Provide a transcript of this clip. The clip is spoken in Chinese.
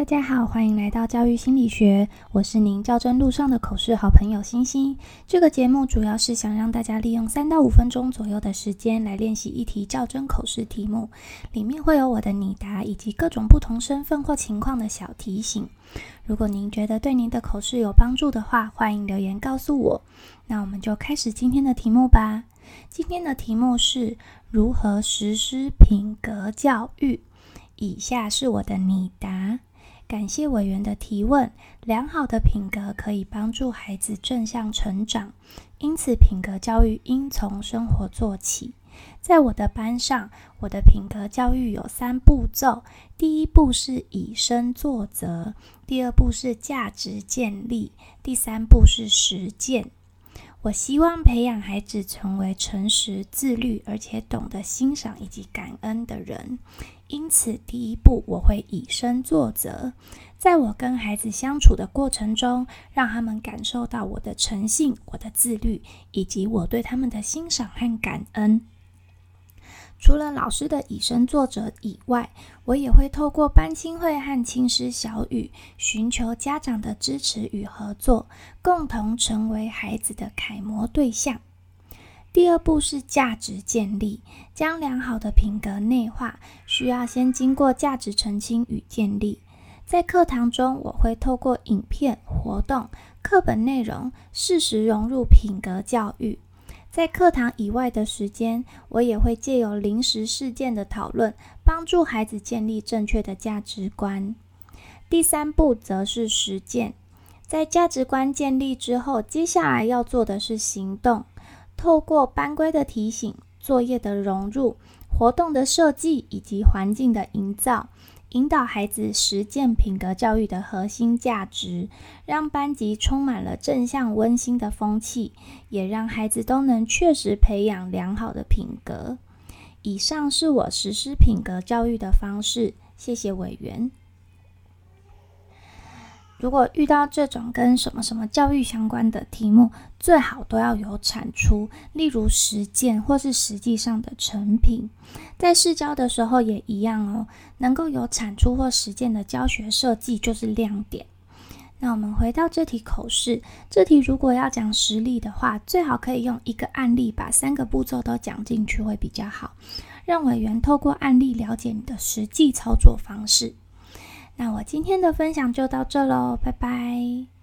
大家好，欢迎来到教育心理学，我是您较真路上的口试好朋友星星。这个节目主要是想让大家利用三到五分钟左右的时间来练习一题较真口试题目，里面会有我的拟答以及各种不同身份或情况的小提醒。如果您觉得对您的口试有帮助的话，欢迎留言告诉我。那我们就开始今天的题目吧。今天的题目是如何实施品格教育。以下是我的拟答。感谢委员的提问。良好的品格可以帮助孩子正向成长，因此品格教育应从生活做起。在我的班上，我的品格教育有三步骤：第一步是以身作则，第二步是价值建立，第三步是实践。我希望培养孩子成为诚实、自律，而且懂得欣赏以及感恩的人。因此，第一步我会以身作则，在我跟孩子相处的过程中，让他们感受到我的诚信、我的自律，以及我对他们的欣赏和感恩。除了老师的以身作则以外，我也会透过班亲会和亲师小语，寻求家长的支持与合作，共同成为孩子的楷模对象。第二步是价值建立，将良好的品格内化，需要先经过价值澄清与建立。在课堂中，我会透过影片、活动、课本内容，适时融入品格教育。在课堂以外的时间，我也会借由临时事件的讨论，帮助孩子建立正确的价值观。第三步则是实践。在价值观建立之后，接下来要做的是行动。透过班规的提醒、作业的融入、活动的设计以及环境的营造。引导孩子实践品格教育的核心价值，让班级充满了正向温馨的风气，也让孩子都能确实培养良好的品格。以上是我实施品格教育的方式，谢谢委员。如果遇到这种跟什么什么教育相关的题目，最好都要有产出，例如实践或是实际上的成品。在试教的时候也一样哦，能够有产出或实践的教学设计就是亮点。那我们回到这题口试，这题如果要讲实例的话，最好可以用一个案例把三个步骤都讲进去会比较好，让委员透过案例了解你的实际操作方式。那我今天的分享就到这喽，拜拜。